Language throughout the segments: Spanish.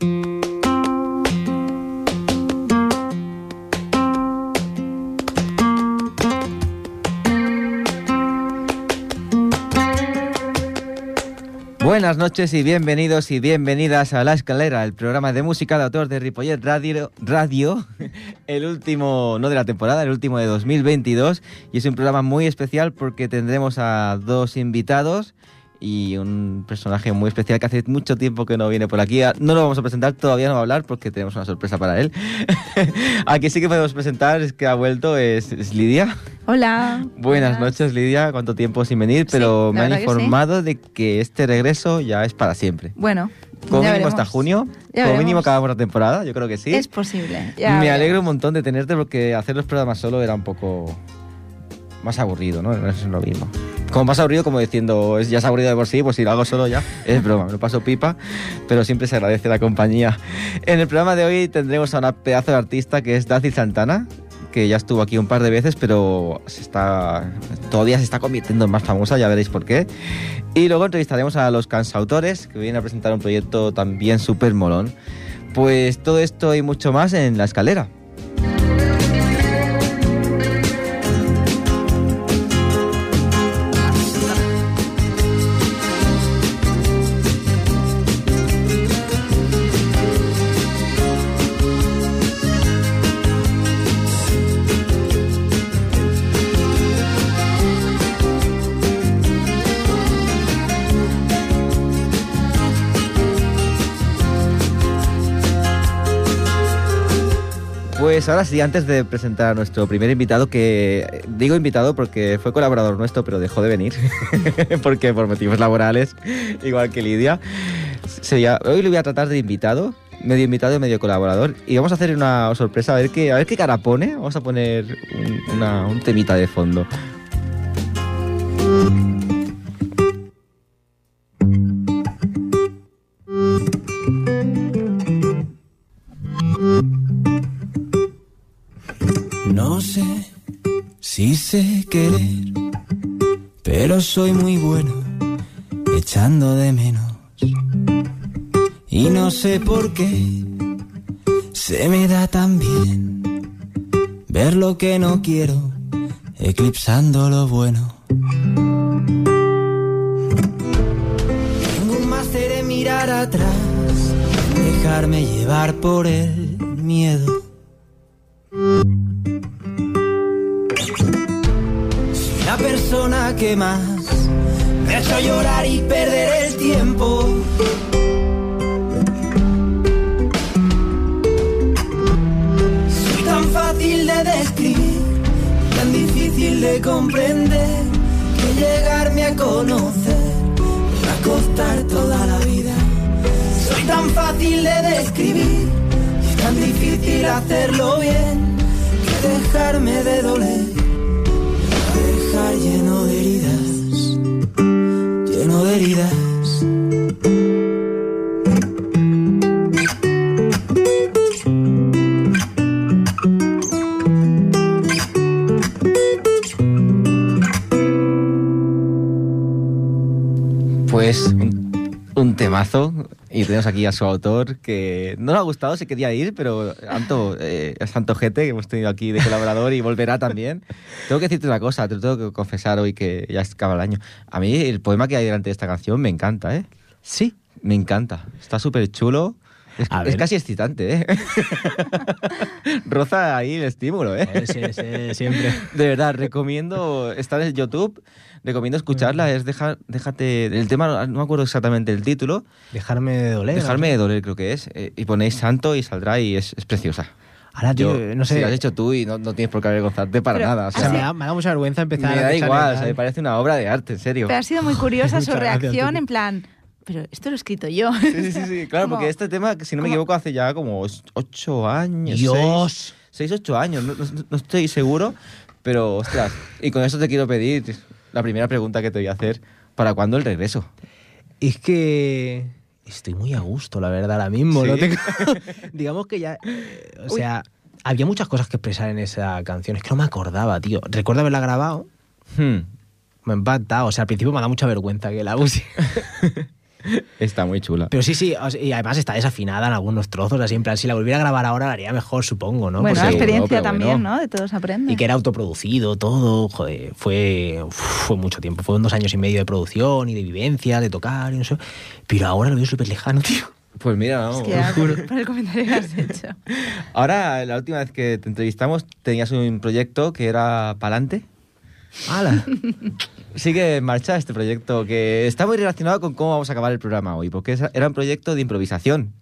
Buenas noches y bienvenidos y bienvenidas a La Escalera, el programa de música de autor de Ripollet Radio, Radio, el último, no de la temporada, el último de 2022. Y es un programa muy especial porque tendremos a dos invitados y un personaje muy especial que hace mucho tiempo que no viene por aquí. No lo vamos a presentar, todavía no va a hablar porque tenemos una sorpresa para él. aquí sí que podemos presentar, es que ha vuelto, es, Lidia. Hola. Buenas noches, Lidia. Cuánto tiempo sin venir, pero me han informado de que este regreso ya es para siempre. Bueno. Como mínimo hasta junio, como mínimo acabamos la temporada, yo creo que sí. Es posible. me alegro un montón de tenerte porque hacer los programas solo era un poco más aburrido, ¿no? Es lo mismo. Como más aburrido, como diciendo, es, ya es aburrido de por sí, pues si lo hago solo ya, es broma, me lo paso pipa, pero siempre se agradece la compañía. En el programa de hoy tendremos a una pedazo de artista que es Daci Santana, que ya estuvo aquí un par de veces, pero se está, todavía se está convirtiendo en más famosa, ya veréis por qué. Y luego entrevistaremos a los cansautores, que vienen a presentar un proyecto también súper molón. Pues todo esto y mucho más en La Escalera. Pues ahora sí, antes de presentar a nuestro primer invitado, que digo invitado porque fue colaborador nuestro, pero dejó de venir, porque por motivos laborales, igual que Lidia. hoy le voy a tratar de invitado, medio invitado y medio colaborador, y vamos a hacer una sorpresa, a ver qué, a ver qué cara pone. Vamos a poner un, un temita de fondo. Sé querer, pero soy muy bueno echando de menos. Y no sé por qué se me da tan bien ver lo que no quiero, eclipsando lo bueno. Tengo un máster en mirar atrás, dejarme llevar por el miedo que más me ha hecho llorar y perder el tiempo. Soy tan fácil de describir, tan difícil de comprender, que llegarme a conocer me va a costar toda la vida. Soy tan fácil de describir, y tan difícil hacerlo bien, que dejarme de doler heridas. Pues un temazo y tenemos aquí a su autor que no le ha gustado, se quería ir, pero Anto, eh, es Santo Gete, que hemos tenido aquí de colaborador y volverá también. Tengo que decirte una cosa, te lo tengo que confesar hoy que ya acaba el año. A mí el poema que hay delante de esta canción me encanta, ¿eh? Sí, me encanta. Está súper chulo. Es, casi excitante, ¿eh? Roza ahí el estímulo, ¿eh? Sí, sí, siempre. De verdad, recomiendo estar en YouTube recomiendo escucharla, es dejar, déjate, el tema, no me acuerdo exactamente el título. Dejarme de doler. Dejarme de doler creo que es, eh, y ponéis santo y saldrá y es, preciosa. Ahora, tío, no sé. Si lo has hecho tú y no, no tienes por qué avergonzarte para nada. O sea, me, da, me, da, mucha vergüenza empezar Me da igual, o sea, me parece una obra de arte, en serio. Pero ha sido muy curiosa su reacción, en plan, pero esto lo he escrito yo. Sí, sí, sí, claro, porque este tema, si no me equivoco, hace ya como ocho años. Dios. Seis, ocho años, no, no, estoy seguro, pero ostras, y con eso te quiero pedir la primera pregunta que te voy a hacer, ¿para cuándo el regreso? Es que estoy muy a gusto, la verdad, ahora mismo. Digamos que ya, eh, o sea, había muchas cosas que expresar en esa canción, es que no me acordaba, tío. Recuerdo haberla grabado. Hmm. Me ha impactado, o sea, al principio me da mucha vergüenza que la use. Está muy chula. Pero sí, sí, y además está desafinada en algunos trozos, así en plan, si la volviera a grabar ahora la haría mejor, supongo, ¿no? Bueno, la sí, experiencia no, también, bueno. ¿no? De todos aprende. Y que era autoproducido, todo, joder, fue, fue mucho tiempo, fueron dos años y medio de producción y de vivencia, de tocar y no sé. Pero ahora lo veo súper lejano, tío. Pues mira, no, Es que ya, por, por el comentario que has hecho. Ahora, la última vez que te entrevistamos, tenías un proyecto que era Palante. ¡Hala! Sigue en marcha este proyecto que está muy relacionado con cómo vamos a acabar el programa hoy, porque era un proyecto de improvisación.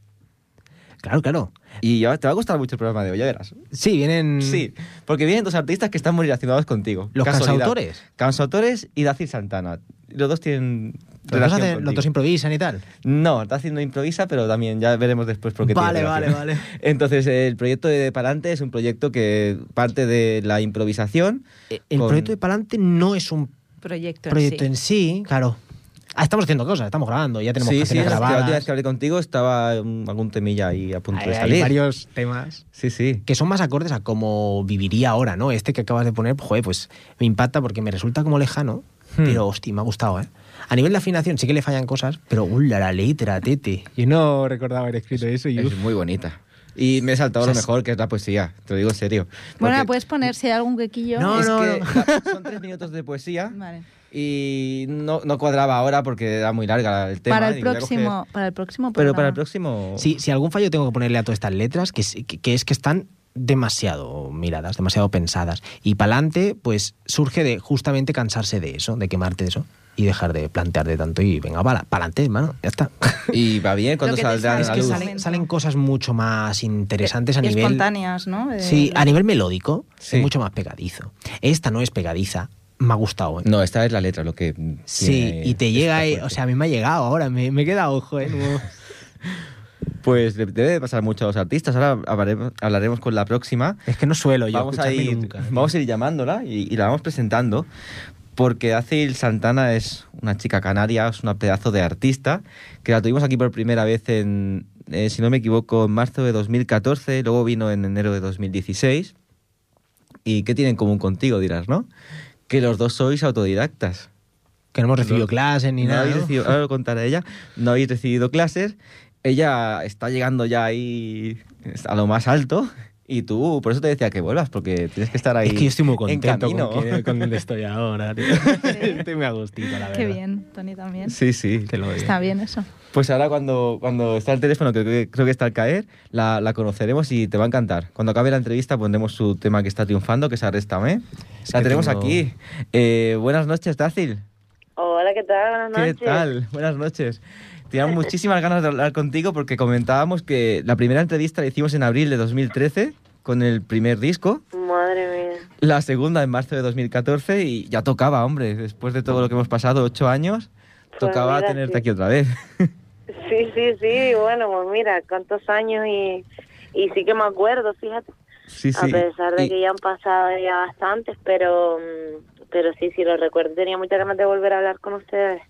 Claro, claro. Y te va a gustar mucho el programa de hoy, ya verás. Sí, vienen Sí, porque vienen dos artistas que están muy relacionados contigo. los Casualidad. cansautores. Cansautores y Dacil Santana. Los dos tienen Los dos, relación hacen- contigo. los dos improvisan y tal. No, Dacil no improvisa, pero también ya veremos después por qué Vale, tiene vale, vale. Entonces, el proyecto de Palante es un proyecto que parte de la improvisación. Eh, El con- proyecto de Palante no es un Proyecto, proyecto en en sí. sí, claro. Ah, estamos haciendo cosas, estamos grabando, ya tenemos Sí, sí, canciones es que la última grabadas. vez que hablé contigo estaba mm, algún temilla ahí a punto Hay, de hay salir. varios temas Sí, sí. que son más acordes a cómo viviría ahora, ¿no? Este que acabas de poner, joder, pues me impacta porque me resulta como lejano, Hmm. pero hostia, me ha gustado, ¿eh? A nivel de afinación sí que le fallan cosas, pero uh, la, la letra, tete. Yo no recordaba haber escrito eso y Es muy bonita. Y me he saltado O sea, lo mejor, que es la poesía. Te lo digo en serio. Bueno, Porque puedes poner si hay algún quequillo. No, es no, que no. son tres minutos de poesía Vale. y no, no cuadraba ahora porque era muy larga el tema. Para el próximo, coger- para el próximo Pero para el próximo... Sí, si algún fallo tengo que ponerle a todas estas letras, que es que, que es que están demasiado miradas, demasiado pensadas. Y pa'lante, pues surge de justamente cansarse de eso, de quemarte de eso y dejar de plantear de tanto y venga, para adelante, hermano, ya está. Y va bien cuando saldrán es la que luz. salen, salen cosas mucho más interesantes a Y nivel... espontáneas, ¿no? De- Sí, a nivel melódico Sí. es mucho más pegadizo. Esta no es pegadiza, me ha gustado. ¿eh? No, esta es la letra lo que... Sí, y te llega, eh, o sea, a mí me ha llegado ahora, me, me queda ojo, ¿eh? No- Pues le- debe de pasar mucho a los artistas. Ahora hablaremos, hablaremos con la próxima. es que no suelo yo vamos a ir, nunca. vamos a ir llamándola y, y la vamos presentando porque Acil Santana es una chica canaria, es una pedazo de artista que la tuvimos aquí por primera vez en, eh, si no me equivoco, en marzo de 2014, luego vino en enero de 2016. ¿Y qué tiene en común contigo, dirás, no? Que los dos sois autodidactas. Que no hemos recibido clases ni no nada. recibido- ahora lo contará ella. No habéis recibido clases. Ella está llegando ya ahí a lo más alto. Y tú, por eso te decía que vuelvas, porque tienes que estar ahí. Es que yo estoy muy en contento con, que- con donde estoy ahora. tío. estoy muy a gustito, la verdad. Qué bien, Tony también. Sí, sí. Te lo digo. Está bien eso. Pues ahora cuando, cuando está el teléfono, que creo, que creo que está al caer, la, la conoceremos y te va a encantar. Cuando acabe la entrevista pondremos su tema que está triunfando, que es Arréstame. Es la tenemos tengo- aquí. Eh, buenas noches, Dácil. Hola, ¿qué tal? Buenas ¿Qué tal? Buenas noches. Teníamos muchísimas ganas de hablar contigo porque comentábamos que la primera entrevista la hicimos en abril de 2013 con el primer disco, Madre mía. la segunda en marzo de 2014 y ya tocaba, hombre, después de todo lo que hemos pasado, ocho años, Pues tocaba mira, tenerte sí. aquí otra vez. Sí, sí, sí. Bueno, pues mira, cuántos años y, y sí que me acuerdo, fíjate. Sí, A sí. pesar de Y- que ya han pasado ya bastantes, pero mm, pero sí, sí, lo recuerdo. Tenía muchas ganas de volver a hablar con ustedes.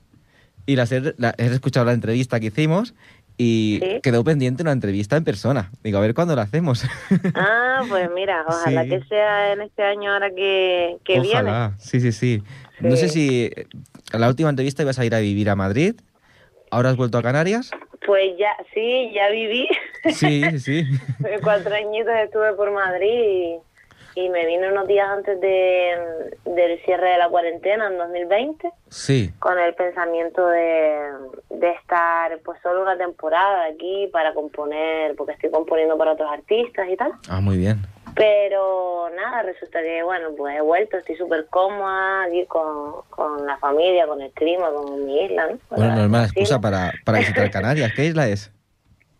Y las he, la- he escuchado la entrevista que hicimos y Sí. quedó pendiente una entrevista en persona. Digo, a ver cuándo la hacemos. Ah, pues mira, ojalá Sí. que sea en este año ahora que, que viene. Ojalá. Sí, sí, sí, No sé si eh, a la última entrevista ibas a ir a vivir a Madrid. ¿Ahora has vuelto a Canarias? Pues ya, sí, ya viví. Sí, sí, sí. Cuatro añitos estuve por Madrid y, me vine unos días antes de, del cierre de la cuarentena en 2020 Sí. con el pensamiento de, de estar pues solo una temporada aquí para componer, porque estoy componiendo para otros artistas y tal. Ah, muy bien. Pero nada, resulta que bueno, pues he vuelto, estoy súper cómoda aquí con, con la familia, con el clima, con mi isla, ¿no? Bueno, la no es mala vecina. excusa para, para visitar Canarias. ¿Qué isla es?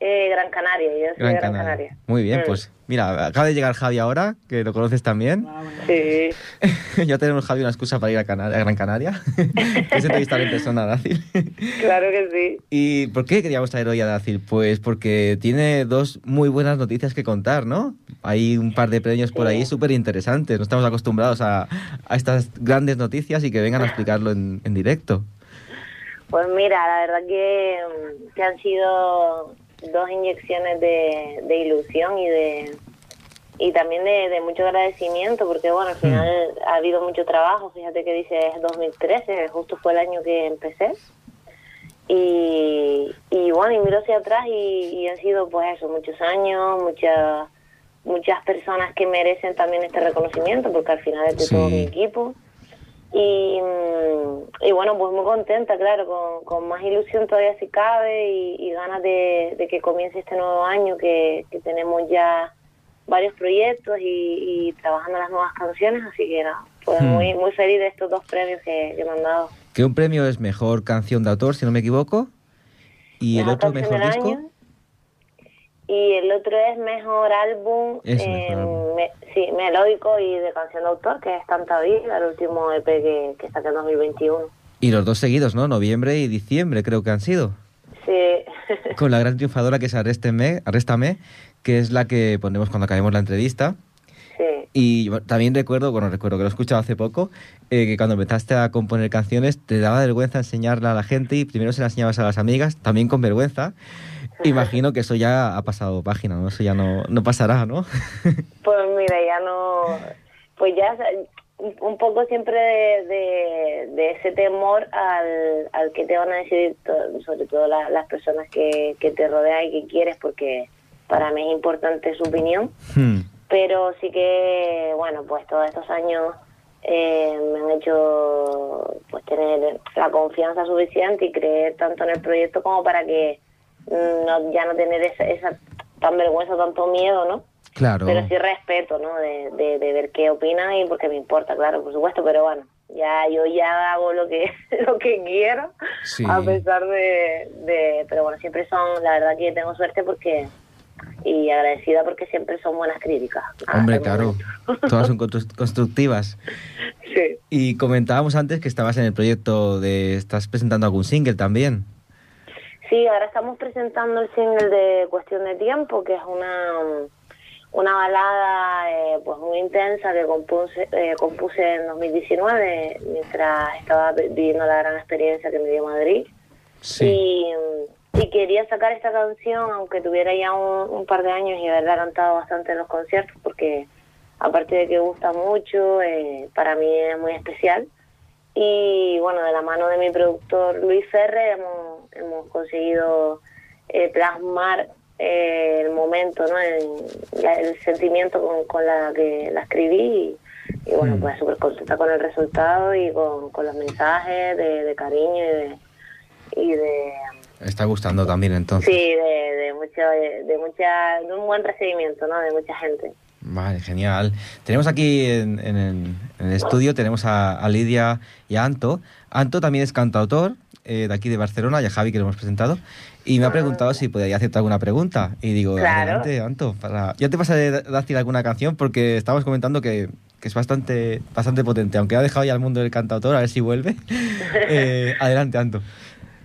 Eh, Gran Canaria, yo soy de Gran Canaria. Muy bien, Mm. pues mira, acaba de llegar Javi ahora, que lo conoces también. Sí. ya tenemos Javi una excusa para ir a, Gran Canaria. es entrevistar en persona a Dacil. Claro que sí. ¿Y por qué queríamos traer hoy a Dacil? Pues porque tiene dos muy buenas noticias que contar, ¿no? Hay un par de premios por ahí súper interesantes. No estamos acostumbrados a, a estas grandes noticias y que vengan a explicarlo en, en directo. Pues mira, la verdad que, que han sido dos inyecciones de, de ilusión y de y también de, de mucho agradecimiento porque bueno al final ha habido mucho trabajo fíjate que dice 2013 justo fue el año que empecé Y, y bueno, y miro hacia atrás y, y han sido pues eso, muchos años, muchas muchas personas que merecen también este reconocimiento, porque al final es de Sí. todo mi equipo. Y, mm, y bueno, pues muy contenta, claro, con, con más ilusión todavía si cabe y, y ganas de, de que comience este nuevo año, que, que tenemos ya varios proyectos y, y trabajando las nuevas canciones, así que nada, pues Hmm. muy, muy feliz de estos dos premios que, que me han dado. Que un premio es mejor canción de autor, si no me equivoco. Y el otro mejor disco. año. Y el otro es mejor álbum, Eso, eh, mejor álbum. me- sí, melódico y de canción de autor, que es Tanta Vida, el último EP que, que saqué en 2021. Y los dos seguidos, ¿no? Noviembre y diciembre creo que han sido. Sí, Con la gran triunfadora que es Arrésteme, Arréstame, que es la que ponemos cuando acabemos la entrevista. sí. Y también recuerdo, bueno, recuerdo que lo he escuchado hace poco, eh, que cuando empezaste a componer canciones te daba vergüenza enseñarla a la gente y primero se la enseñabas a las amigas, también con vergüenza. Imagino que eso ya ha pasado página, ¿no? Eso ya no, no pasará, ¿no? Pues mira, ya no. Pues ya un- poco siempre de, de- de ese temor al, al que te van a decir, to- sobre todo la- las personas que, que te rodean y que quieres, porque para mí es importante su opinión. Hmm. Pero sí que, bueno, pues todos estos años eh, me han hecho pues tener la confianza suficiente y creer tanto en el proyecto como para que no, ya no tener esa, esa tan vergüenza, tanto miedo, ¿no? Claro. Pero sí respeto, ¿no? De, de, de ver qué opinan y porque me importa, claro, por supuesto, pero bueno, ya yo ya hago lo que lo que quiero, Sí. a pesar de, de... Pero bueno, siempre son, la verdad que tengo suerte porque... Y agradecida porque siempre son buenas críticas. Hombre, claro. Todas son constru- constructivas. Sí. Y comentábamos antes que estabas en el proyecto de... Estás presentando algún single también. Sí, ahora estamos presentando el single de Cuestión de Tiempo, que es una, una balada eh, pues muy intensa que compuse, eh, compuse en 2019 mientras estaba vi- viviendo la gran experiencia que me dio Madrid. Y, y quería sacar esta canción, aunque tuviera ya un, un par de años y haberla cantado bastante en los conciertos, porque aparte de que gusta mucho, eh, para mí es muy especial. Y bueno, de la mano de mi productor Luis Ferre hemos, hemos conseguido eh, plasmar eh, el momento, ¿no? el, la- el sentimiento con, con la que la escribí. Y, y bueno, Mm. pues súper contenta con el resultado y con, con los mensajes de, de cariño y de, y de Está gustando también entonces. sí de, de mucho de mucha de un buen recibimiento no de mucha gente Vale, genial. Tenemos aquí en, en el, en el estudio, tenemos a, a Lidia y a Anto. Anto también es cantautor eh, de aquí de Barcelona, y a Javi que lo hemos presentado. Y me ha preguntado si podía hacerte alguna pregunta. Y digo, Claro. adelante, Anto. Para... Ya te pasaré a decir alguna canción porque estábamos comentando que, que es bastante, bastante potente. Aunque ha dejado ya el mundo del cantautor, a ver si vuelve. Eh, adelante, Anto.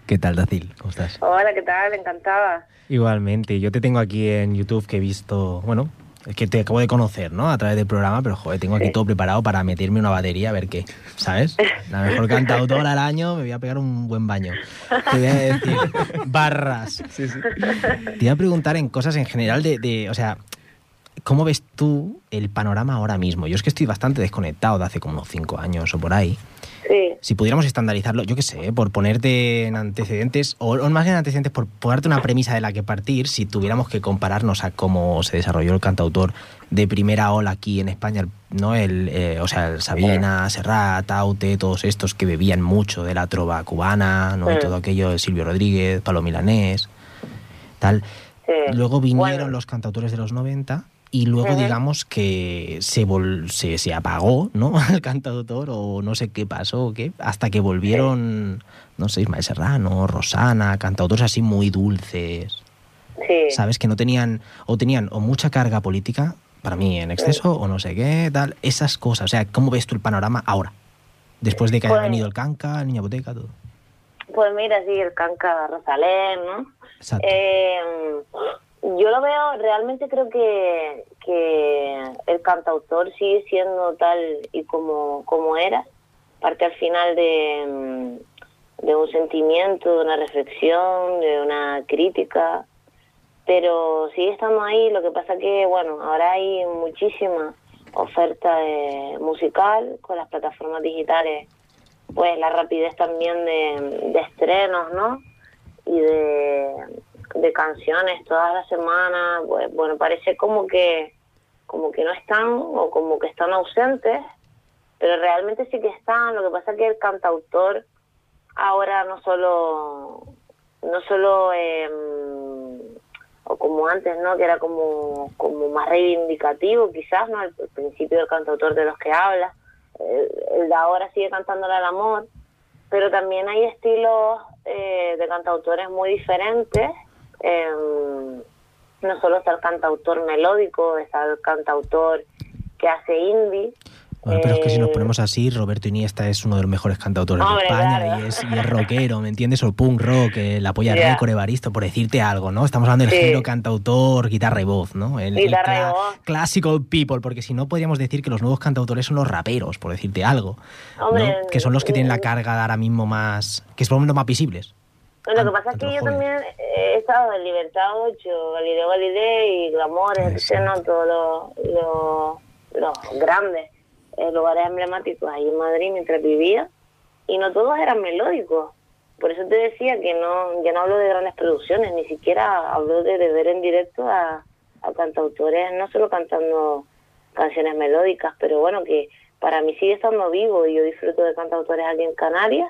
¿Qué tal, Dacil? ¿Cómo estás? hola qué tal encantada Igualmente, yo te tengo aquí en YouTube que he visto, bueno, es que te acabo de conocer, ¿no? A través del programa, pero joder, tengo aquí Sí. todo preparado para meterme una batería a ver qué, ¿sabes? La mejor cantautora del año, me voy a pegar un buen baño. Te voy a decir, barras. Te iba a preguntar en cosas en general de, de, o sea, ¿cómo ves tú el panorama ahora mismo? Yo es que estoy bastante desconectado de hace como unos cinco años o por ahí. Sí Si pudiéramos estandarizarlo, yo qué sé, por ponerte en antecedentes, o, o más que en antecedentes, por ponerte una premisa de la que partir, si tuviéramos que compararnos a cómo se desarrolló el cantautor de primera ola aquí en España, ¿no? El, eh, o sea, el Sabina, Serrat, Aute, todos estos que bebían mucho de la trova cubana, ¿no? Y todo aquello, de Silvio Rodríguez, Palo Milanés, tal. sí Luego vinieron Bueno, los cantautores de los 90 y luego digamos que se, vol- se, se apagó, ¿no? El cantautor o no sé qué pasó o qué, hasta que volvieron, no sé, Ismael Serrano, Rosana, cantautores así muy dulces, sí ¿sabes? Que no tenían, o tenían o mucha carga política, para mí en exceso, o no sé qué, tal, esas cosas. O sea, ¿cómo ves tú el panorama ahora? Después de que haya Pues- venido el Canca, el Niña Boteca, todo. pues mira sí el canca Rosalén no Exacto. Eh, yo lo veo, realmente creo que, que el cantautor sigue siendo tal y como, como era, parte al final de, mm, de un sentimiento, de una reflexión, de una crítica, pero sigue estando ahí, lo que pasa que, bueno, ahora hay muchísima oferta eh, musical con las plataformas digitales, pues la rapidez también de, de estrenos, ¿no? y de, de canciones todas las semanas, pues bueno, parece como que como que no están o como que están ausentes, pero realmente sí que están. Lo que pasa es que el cantautor ahora no solo no solo eh, o como antes, ¿no? Que era como, como más reivindicativo, quizás, ¿no? El, principio del cantautor de los que habla. El, de ahora sigue cantándole al amor, pero también hay estilos eh, de cantautores muy diferentes. Em, no solo está el cantautor melódico, está el cantautor que hace indie, bueno, pero es que si nos Eh, ponemos así, Roberto Iniesta es uno de los mejores cantautores Hombre, de España claro. y, es, y es rockero, ¿me entiendes? O el punk rock, eh, la polla Ya. récord, Evaristo, por decirte algo, ¿no? Estamos hablando del Sí. género cantautor, guitarra y voz, ¿no? El, el Guitarra y cla- voz. Classical people, porque si no podríamos decir que los nuevos cantautores son los raperos, por decirte algo, ¿no? Que son los que tienen la mm. carga ahora mismo más... que son los más visibles. Lo que pasa es que yo también he estado en Libertad 8, Galileo Galilei, Glamores, etc., ¿no? todos los, los, los grandes eh, lugares emblemáticos ahí en Madrid mientras vivía, y no todos eran melódicos. Por eso te decía que no, ya no hablo de grandes producciones, ni siquiera hablo de, de ver en directo a, a cantautores, no solo cantando canciones melódicas, pero bueno, que para mí sigue estando vivo y yo disfruto de cantautores aquí en Canarias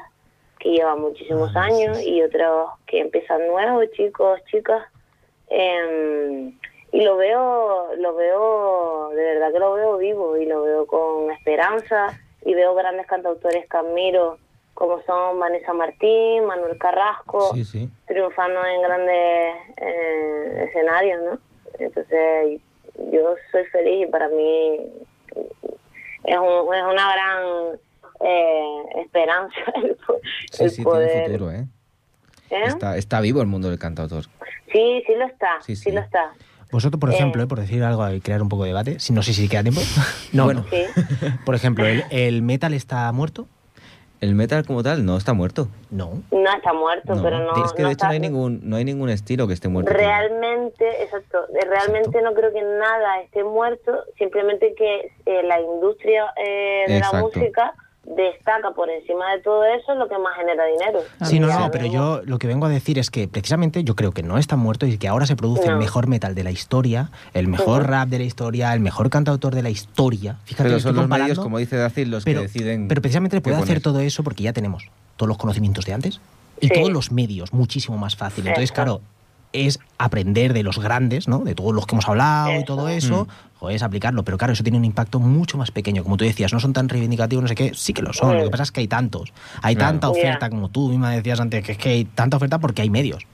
que llevan muchísimos Ah, años sí, sí. y otros que empiezan nuevos, chicos, chicas. Em, y lo veo, lo veo, de verdad que lo veo vivo y lo veo con esperanza y veo grandes cantautores que admiro como son Vanessa Martín, Manuel Carrasco, Sí, sí. triunfando en grandes eh, escenarios, ¿no? Entonces yo soy feliz y para mí es, un- es una gran eh, esperanza el, po- Sí, el sí, poder. tiene futuro, ¿eh? ¿Eh? Está, está vivo el mundo del cantautor. Sí, sí lo está, Sí, sí, sí. lo está. Vosotros, por ejemplo, eh, por decir algo y crear un poco de debate, si no sé si queda tiempo. no, Bueno. Por ejemplo, ¿el, el metal está muerto? El metal como tal no está muerto. No. No está muerto, No, pero no. es que no de hecho está- no hay ningún no hay ningún estilo que esté muerto. Realmente, exacto, realmente no creo que nada esté muerto, simplemente que eh, la industria eh, de Exacto. la música destaca por encima de todo eso lo que más genera dinero. Sí, no, no, pero yo lo que vengo a decir es que precisamente yo creo que no está muerto y que ahora se produce el mejor metal de la historia, el mejor rap de la historia, el mejor cantautor de la historia. Fíjate, Pero son los medios, como dice Dacil, los pero, que deciden. pero precisamente puede hacer todo eso porque ya tenemos todos los conocimientos de antes y Sí. todos los medios, muchísimo más fácil. Entonces, Eso. claro, es aprender de los grandes, ¿no? De todos los que hemos hablado y todo eso, Mm. Joder, es aplicarlo. Pero claro, eso tiene un impacto mucho más pequeño. Como tú decías, no son tan reivindicativos, no sé qué. Sí que lo son. Lo que pasa es que hay tantos. Hay Claro. tanta oferta, como tú misma decías antes, que es que hay tanta oferta porque hay medios.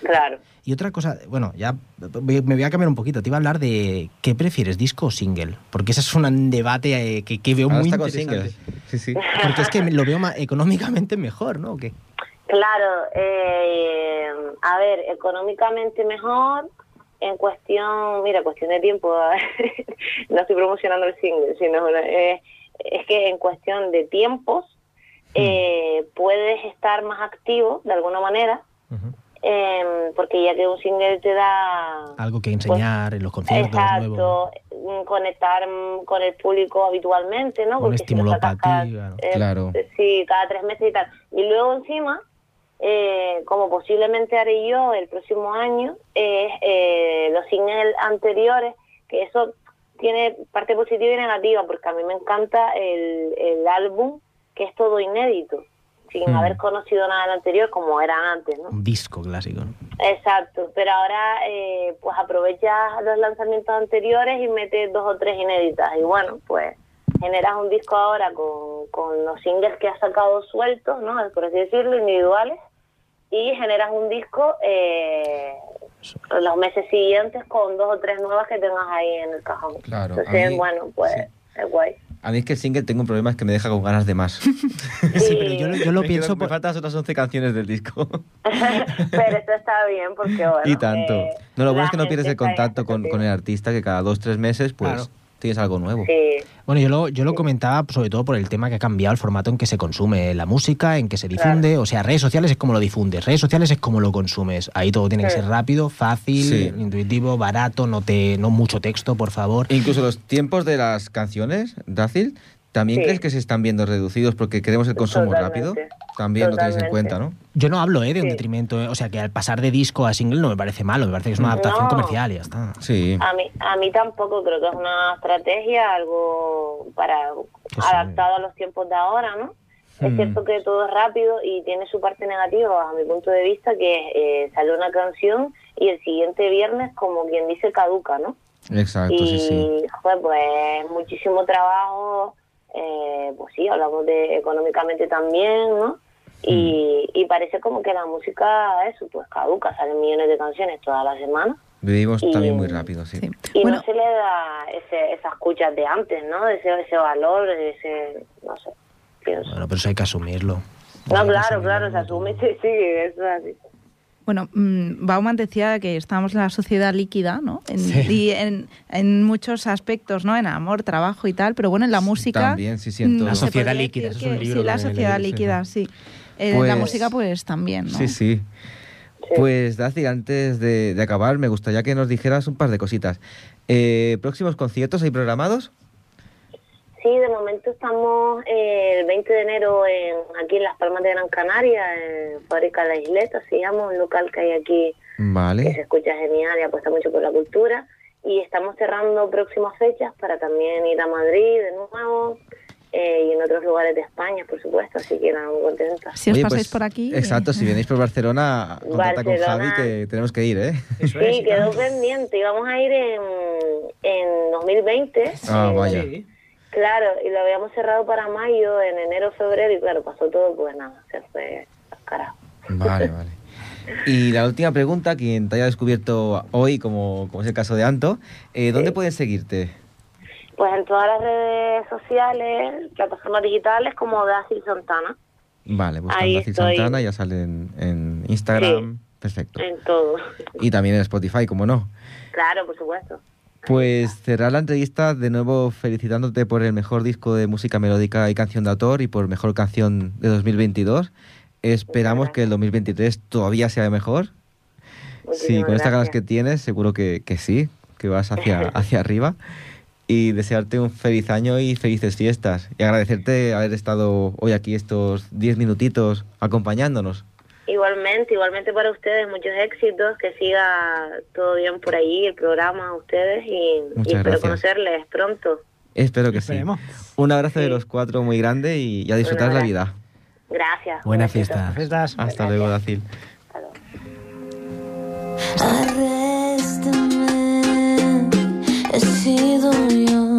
Claro. Y otra cosa, bueno, ya voy- me voy a cambiar un poquito. Te iba a hablar de qué prefieres, disco o single. Porque ese es un debate eh, que, que veo Ahora muy está con interesante. singles. Sí, sí. Porque es que lo veo ma- económicamente mejor, ¿no? ¿O qué? Claro, eh, a ver, económicamente mejor, en cuestión, mira, cuestión de tiempo, no estoy promocionando el single, sino eh, es que en cuestión de tiempos eh, puedes estar más activo de alguna manera, eh, porque ya que un single te da Algo que enseñar en los conciertos, nuevo. Exacto, mm, conectar mm, con el público habitualmente, ¿no? Un Porque si estímulo lo sacas para ti, cada- claro. eh, Claro. Sí, cada tres meses y tal. Y luego encima, eh, como posiblemente haré yo el próximo año, es eh, los singles anteriores, que eso tiene parte positiva y negativa, porque a mí me encanta el, el álbum que es todo inédito, sin Mm. haber conocido nada del anterior como era antes, ¿no? Un disco clásico, ¿no? Exacto, pero ahora eh, pues aprovechas los lanzamientos anteriores y metes dos o tres inéditas y bueno, pues generas un disco ahora con, con los singles que has sacado sueltos, ¿no? Por así decirlo, individuales y generas un disco eh, los meses siguientes con dos o tres nuevas que tengas ahí en el cajón. Claro, Entonces, mí- bueno, pues sí. es guay. A mí es que el single tengo un problema, es que me deja con ganas de más. Sí, pero yo, lo- yo lo Me pienso quedo- por... Me faltan las otras 11 canciones del disco. pero esto está bien porque bueno. y tanto. eh, No, lo bueno es que no pierdes el contacto con, el artista, que cada dos, tres meses, pues Claro. Tienes algo nuevo. Sí. Bueno, yo lo, yo lo comentaba sobre todo por el tema que ha cambiado el formato en que se consume la música, en que se difunde. O sea, redes sociales es como lo difundes, redes sociales es como lo consumes. Ahí todo tiene que Sí. ser rápido, fácil, Sí. intuitivo, barato, no te no mucho texto, por favor. Incluso los tiempos de las canciones, Dacil, ¿también Sí. crees que se están viendo reducidos porque queremos el consumo Totalmente. rápido? También lo tienes en cuenta, ¿no? Yo no hablo ¿eh? de un Sí. detrimento, ¿eh? o sea que al pasar de disco a single no me parece malo, me parece que es una adaptación No. comercial y ya está. Sí. A mí, a mí tampoco creo que es una estrategia, algo para adaptado a los tiempos de ahora, ¿no? Es Mm. cierto que todo es rápido y tiene su parte negativa, a mi punto de vista, que eh, sale una canción y el siguiente viernes, como quien dice, caduca, ¿no? Exacto, y, sí, sí. joder, pues muchísimo trabajo, eh, pues sí, hablamos de económicamente también, ¿no? Y, y parece como que la música, eso, pues caduca, salen millones de canciones toda la semana Vivimos y- también muy rápido, sí. Sí. y Bueno, no se le da ese, esas escuchas de antes, ¿no? Ese, ese valor, ese, no sé, pienso. Bueno, pero eso hay que asumirlo. no, claro, asumirlo. claro, se asume, sí, sí, eso es así. Bueno, mm, Bauman decía que estamos en la sociedad líquida, ¿no? En, Sí. Y en, en muchos aspectos, ¿no? En amor, trabajo y tal, pero bueno, en la música... también, sí, siento- mm, La sociedad líquida, eso es un libro Sí, la sociedad líquida, sí. Eh, la Pues- música, pues también, ¿no? Sí, sí. Sí. Pues, Daci, antes de, de acabar, me gustaría que nos dijeras un par de cositas. Eh, ¿Próximos conciertos hay programados? Sí, de momento estamos eh, el 20 de enero en, aquí en Las Palmas de Gran Canaria, en Fábrica La Isleta, se llama, un local que hay aquí que se Vale. escucha genial y apuesta mucho por la cultura. Y estamos cerrando próximas fechas para también ir a Madrid de nuevo eh, y en otros lugares de España, por supuesto, así que nada, muy contenta. Si os Oye, pasáis pues, por aquí... eh, Exacto, si venís por Barcelona, contacta con. Javi que tenemos que ir, ¿eh? Eso es, Sí, y quedó tal. pendiente. Íbamos a ir en, en 2020. Ah, eh, vaya. Sí. Claro, y lo habíamos cerrado para mayo, en enero, febrero, y claro, pasó todo, pues nada, se fue carajo. Vale, vale. Y la última pregunta, quien te haya descubierto hoy, como, como es el caso de Anto, eh, ¿dónde Sí. pueden seguirte? Pues en todas las redes sociales, plataformas digitales, como Dacil Santana, Vale, buscando Ahí Daci estoy. Santana, ya salen en Instagram. Perfecto. en todo. Y también en Spotify, como no. Claro, por supuesto. Pues cerrar la entrevista de nuevo felicitándote por el mejor disco de música melódica y canción de autor y por mejor canción de 2022. Esperamos que el 2023 todavía sea mejor. Sí, Muchísimas con estas ganas que tienes, seguro que, que sí, que vas hacia, hacia arriba. Y desearte un feliz año y felices fiestas. Y agradecerte haber estado hoy aquí estos 10 minutitos acompañándonos. Igualmente, igualmente para ustedes, muchos éxitos, que siga todo bien por ahí, el programa, ustedes, y, y espero gracias. conocerles pronto. Espero que Esperemos. sí. Un abrazo de los cuatro muy grande y, y a disfrutar la vida. Gracias. Buena fiesta. Fiestas. Hasta luego, Dacil. Hasta luego. Arréstame, he sido yo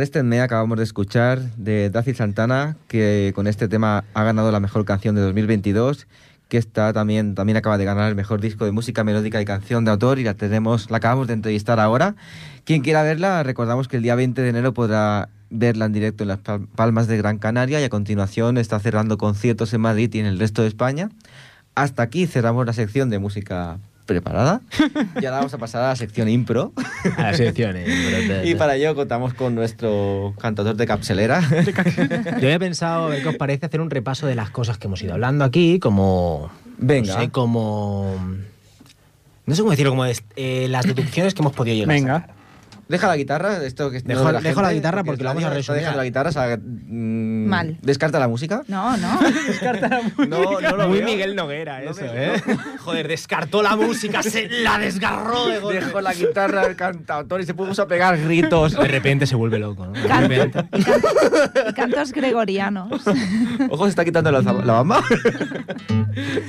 Arréstenme acabamos de escuchar de Daci Santana, que con este tema ha ganado la mejor canción de 2022, que está también, también acaba de ganar el mejor disco de música melódica y canción de autor, y la tenemos, la acabamos de entrevistar ahora. Quien quiera verla, recordamos que el día 20 de enero podrá verla en directo en las Pal- Palmas de Gran Canaria y a continuación está cerrando conciertos en Madrid y en el resto de España. Hasta aquí cerramos la sección de música preparada. Y ahora vamos a pasar a la sección impro. A las secciones. Y para ello contamos con nuestro cantador de capselera. Yo había pensado, a ver qué os parece, hacer un repaso de las cosas que hemos ido hablando aquí, como. Venga. No sé, como. No sé cómo decirlo, como es- eh, las deducciones que hemos podido llegar a Venga. sacar. Deja la guitarra, esto que Dejo- no de la dejo la guitarra porque lo vamos a resumir. dejando la guitarra, o sea, mm, Mal. Descarta la música. No, no. No, no lo Muy veo. Miguel Noguera, No eso, me- ¿eh? Joder, descartó la música, se la desgarró de golpe. Dejó la guitarra al cantautor y se puso a pegar gritos. De repente se vuelve loco, ¿no? Canto- y canto- y cantos gregorianos. Ojo, se está quitando la, la bamba.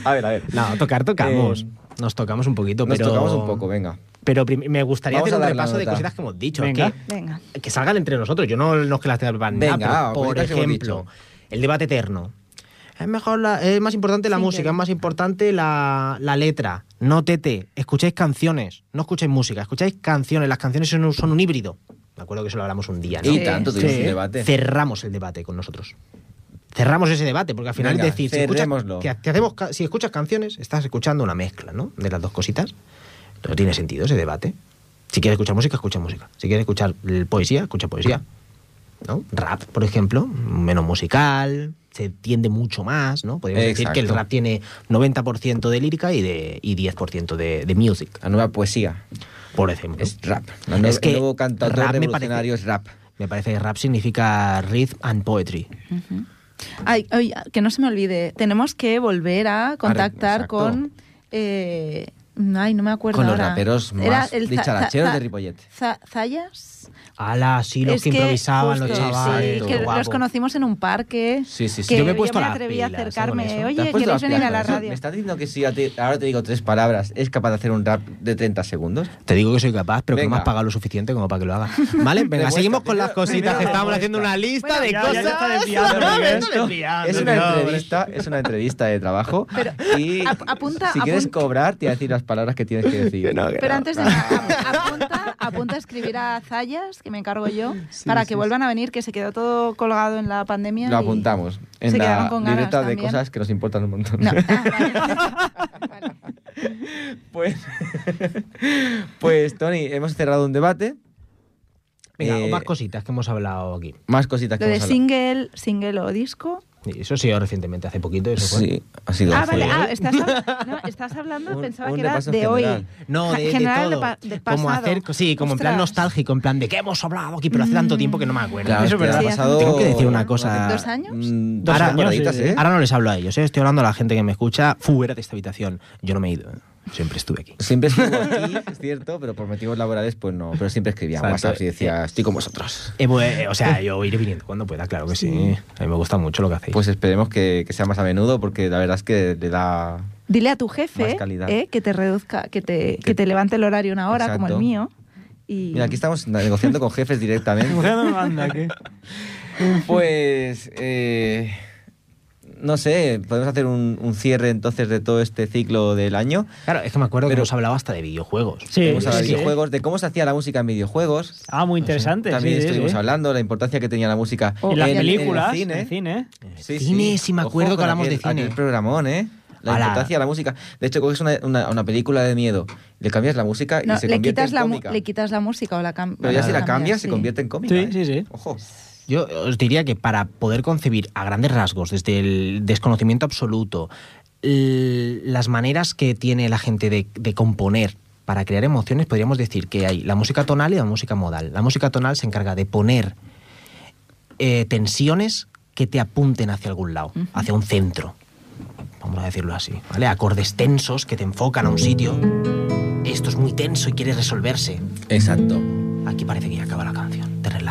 a ver, a ver. No, tocar tocamos. Eh, Nos tocamos un poquito, Nos pero. tocamos un poco, venga. Pero me gustaría Vamos hacer un repaso de cositas que hemos dicho. Venga. Que, Venga. que salgan entre nosotros. Yo no, no es que las tenga preparadas, pero, por que ejemplo, el debate eterno. Es mejor la- es más importante la Single. música, es más importante la, la letra. No tete. Escucháis canciones, no escucháis música, escucháis canciones. Las canciones son un, son un híbrido. Me acuerdo que eso lo hablamos un día, ¿no? Y Sí. tanto tuvimos Sí. un debate. cerramos el debate con nosotros. Cerramos ese debate, porque al final Venga, es decir, si escuchas, que- que hacemos, si escuchas canciones, estás escuchando una mezcla, ¿no? De las dos cositas. No tiene sentido ese debate. Si quieres escuchar música, escucha música. Si quieres escuchar poesía, escucha poesía. ¿No? Rap, por ejemplo, menos musical, se tiende mucho más, ¿no? Podríamos decir que el rap tiene 90% de lírica y, de, y 10% de, de music, La nueva poesía por ejemplo. es rap. La nue- Es que el nuevo cantautor rap me revolucionario es rap. Me parece que rap significa rhythm and poetry. Ay, ay, que no se me olvide. Tenemos que volver a contactar exacto. con. eh, ay, no me acuerdo. Con los ahora. raperos Era más dicharacheros de Ripollet. za- ¿Zayas? Ala, sí, los Es que improvisaban justo, los sí, chavales. que qué guapo. los conocimos en un parque. Sí, sí, sí. Que Yo me he puesto me las atreví a pilas, ¿eh? acercarme. ¿Te Oye, ¿queréis venir a la pilas? radio? ¿Me estás diciendo que si a ti- ahora te digo tres palabras, es capaz de hacer un rap de 30 segundos? Te digo que soy capaz, pero que no me Venga. has pagado lo suficiente como para que lo haga. ¿Vale? Venga, seguimos con las cositas primero que estábamos haciendo una lista Bueno, de cosas. te me Es una entrevista, es una entrevista de trabajo. Pero, y si quieres cobrar, te voy a decir las palabras que tienes que decir. Pero antes de nada, ap- apunta, apunta a escribir a Zayas, que me encargo yo, para que vuelvan a venir, que se quedó todo colgado en la pandemia. Lo y apuntamos en se quedaron la con ganas libreta de también. cosas que nos importan un montón. No. Ah, vale. Vale. Pues, pues, Tony, hemos cerrado un debate. Venga, Eh, más cositas que hemos hablado aquí. Más cositas que Lo de hemos hablado. single, single o disco. Eso ha sido recientemente, hace poquito. Eso fue. Sí, ha sido Ah, hace- vale. Ah, estás, hab- no, estás hablando, Un- pensaba un que era de hoy. No, de, de general todo. pa- del como pasado. hacer, sí, como en plan nostálgico, en plan de que hemos hablado aquí, pero hace tanto tiempo que no me acuerdo. Claro, Eso es verdad. pasado- Tengo que decir una cosa. ¿Dos años? Mm, Dos Ahora, años, temporaditas, sí, ¿eh? Ahora no les hablo a ellos, ¿eh? estoy hablando a la gente que me escucha fuera de esta habitación. Yo no me he ido, ¿eh? Siempre estuve aquí. Siempre estuvo aquí, es cierto, pero por motivos laborales, pues no. Pero siempre escribía en Exacto. WhatsApp y decía, estoy con vosotros. Eh, pues, eh, o sea, yo iré viniendo cuando pueda, claro que sí. A mí me gusta mucho lo que hacéis. Pues esperemos que, que sea más a menudo, porque la verdad es que le da... Dile a tu jefe eh, que te reduzca, que te, que te levante el horario una hora, como el mío. Y Mira, aquí estamos negociando con jefes directamente. Pues... eh, no sé, podemos hacer un, un cierre entonces de todo este ciclo del año. Claro, es que me acuerdo que Pero- hemos hablado hasta de videojuegos. Sí, Hemos hablado de sí, sí. videojuegos, de cómo se hacía la música en videojuegos. Ah, muy interesante. También sí, estuvimos sí. hablando de la importancia que tenía la música Oh, En las en- en el películas, cine. en el cine. Sí, Cine, sí me Ojo acuerdo que hablamos aquel- de cine. aquel programón, ¿eh? La Ala. importancia de la música. De hecho, coges una, una, una película de miedo, le cambias la música y No, se le, convierte quitas en la cómica. le quitas la música o la cambias. Pero ya si la cambias, se convierte en cómica. Sí, ¿eh? sí, sí. Ojo. Yo os diría que para poder concebir a grandes rasgos, desde el desconocimiento absoluto, las maneras que tiene la gente de, de componer para crear emociones, podríamos decir que hay la música tonal y la música modal. La música tonal se encarga de poner eh, tensiones que te apunten hacia algún lado, hacia un centro. Vamos a decirlo así, ¿vale? Acordes tensos que te enfocan a un sitio. Esto es muy tenso y quiere resolverse. Exacto. Aquí parece que ya acaba la canción.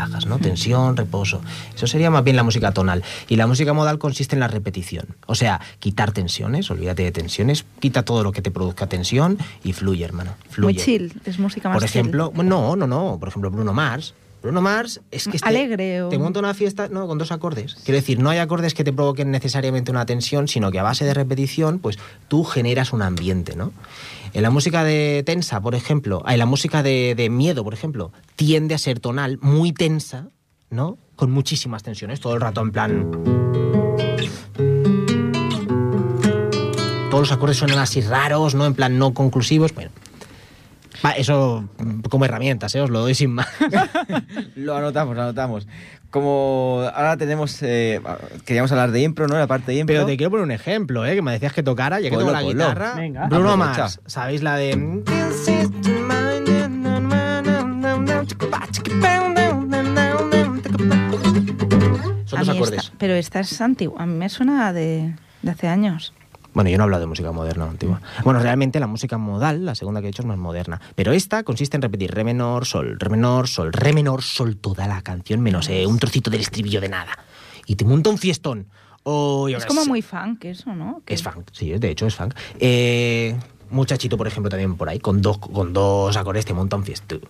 Relajas, ¿no? Tensión, reposo. Eso sería más bien la música tonal. Y la música modal consiste en la repetición. O sea, quitar tensiones, olvídate de tensiones, quita todo lo que te produzca tensión y fluye, hermano. Fluye. Muy chill, es música más Por chill. ejemplo, no, no, no. Por ejemplo, Bruno Mars. Bruno Mars es que este- Alegre o- te monta una fiesta no, con dos acordes. Quiero decir, no hay acordes que te provoquen necesariamente una tensión, sino que a base de repetición, pues tú generas un ambiente, ¿no? En la música de tensa, por ejemplo, en la música de, de miedo, por ejemplo, tiende a ser tonal, muy tensa, ¿no? Con muchísimas tensiones, todo el rato en plan. Todos los acordes suenan así raros, ¿no? En plan no conclusivos. Bueno. Eso mm, como herramientas, ¿eh? os lo doy sin más. Lo anotamos, lo anotamos. Como ahora tenemos, eh, queríamos hablar de impro, ¿no? La parte de impro. Pero te quiero poner un ejemplo, ¿eh? que me decías que tocara, ya que Ponlo, tengo la ponlo. guitarra. Venga. Bruno. Mars, ¿sabéis la de... Son mí acordes. esta- pero esta es antigua. A mí me suena de, de hace años. Bueno, yo no he hablado de música moderna o antigua. Bueno, realmente la música modal, la segunda que he hecho, es más moderna. Pero esta consiste en repetir re menor, sol, re menor, sol, re menor, sol, toda la canción, menos eh, un trocito del estribillo de nada. Y te monta un fiestón. O yo Es como sé. muy funk eso, ¿no? Es funk, sí, de hecho es funk. Eh, muchachito, por ejemplo, también por ahí, con dos, con dos acordes te monta un fiestón.